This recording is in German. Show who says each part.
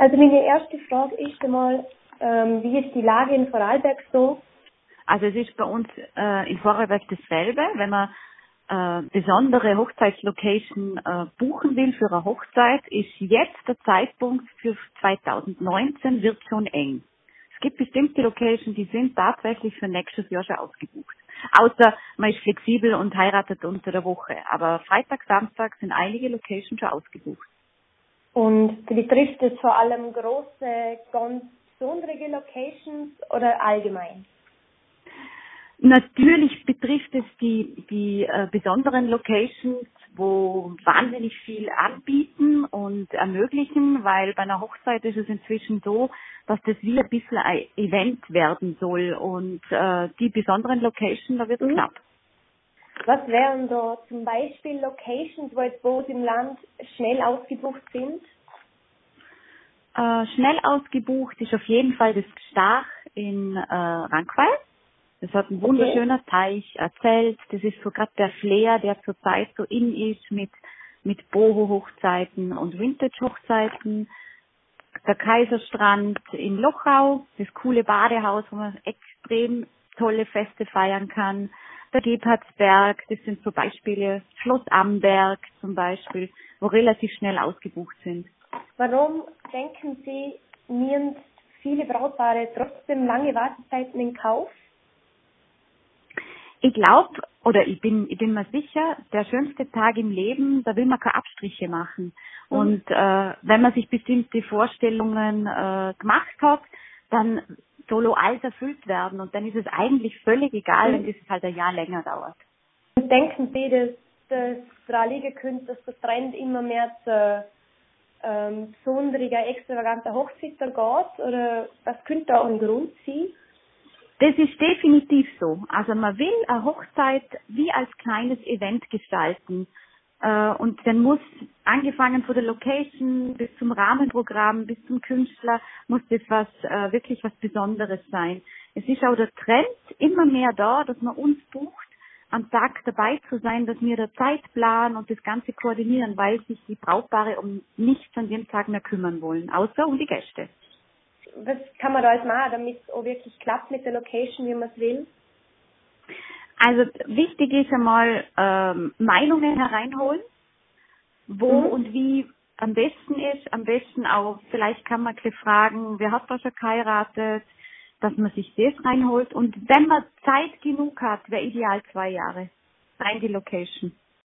Speaker 1: Also meine erste Frage ist einmal, ähm, wie ist die Lage in Vorarlberg so?
Speaker 2: Also es ist bei uns äh, in Vorarlberg dasselbe. Wenn man äh, besondere Hochzeitslocation äh, buchen will für eine Hochzeit, ist jetzt der Zeitpunkt für 2019 wird schon eng. Es gibt bestimmte Locations, die sind tatsächlich für nächstes Jahr schon ausgebucht. Außer man ist flexibel und heiratet unter der Woche. Aber Freitag, Samstag sind einige Locations schon ausgebucht.
Speaker 1: Und betrifft es vor allem große, ganz besondere Locations oder allgemein?
Speaker 2: Natürlich betrifft es die, die äh, besonderen Locations, wo wahnsinnig viel anbieten und ermöglichen, weil bei einer Hochzeit ist es inzwischen so, dass das wie ein bisschen ein Event werden soll und äh, die besonderen Locations, da wird es mhm. knapp.
Speaker 1: Was wären da zum Beispiel Locations, wo jetzt Boote im Land schnell ausgebucht sind?
Speaker 2: Äh, schnell ausgebucht ist auf jeden Fall das Stach in äh, Rankweil. Das hat ein wunderschöner okay. Teich, erzählt. Das ist so gerade der Flair, der zurzeit so in ist mit, mit Boho-Hochzeiten und Vintage-Hochzeiten. Der Kaiserstrand in Lochau, das coole Badehaus, wo man extrem tolle Feste feiern kann. Der Gebhardsberg, das sind so Beispiele. Schloss Amberg zum Beispiel, wo relativ schnell ausgebucht sind.
Speaker 1: Warum denken Sie, nehmen viele Brautpaare trotzdem lange Wartezeiten in Kauf?
Speaker 2: Ich glaube, oder ich bin, ich bin mir sicher, der schönste Tag im Leben, da will man keine Abstriche machen. Mhm. Und äh, wenn man sich bestimmte Vorstellungen äh, gemacht hat, dann soll alles erfüllt werden. Und dann ist es eigentlich völlig egal, mhm. wenn das halt ein Jahr länger dauert.
Speaker 1: Denken Sie, dass das Rallye könnte, dass der Trend immer mehr zu ähm, besonderiger, extravaganter Hochzeiten geht? Oder was könnte da ein Grund sein?
Speaker 2: Das ist definitiv so. Also man will eine Hochzeit wie als kleines Event gestalten. Äh, und dann muss, angefangen von der Location bis zum Rahmenprogramm, bis zum Künstler, muss das was, äh, wirklich was Besonderes sein. Es ist auch der Trend immer mehr da, dass man uns bucht, am Tag dabei zu sein, dass wir der Zeit planen und das Ganze koordinieren, weil sich die Brautpaare um nichts an dem Tag mehr kümmern wollen, außer um die Gäste
Speaker 1: was kann man da alles machen, damit es auch wirklich klappt mit der Location, wie man es will?
Speaker 2: Also wichtig ist einmal ähm, Meinungen hereinholen, wo mhm. und wie am besten ist. Am besten auch, vielleicht kann man fragen, wer hat da schon geheiratet, dass man sich das reinholt. Und wenn man Zeit genug hat, wäre ideal zwei Jahre. Rein die Location.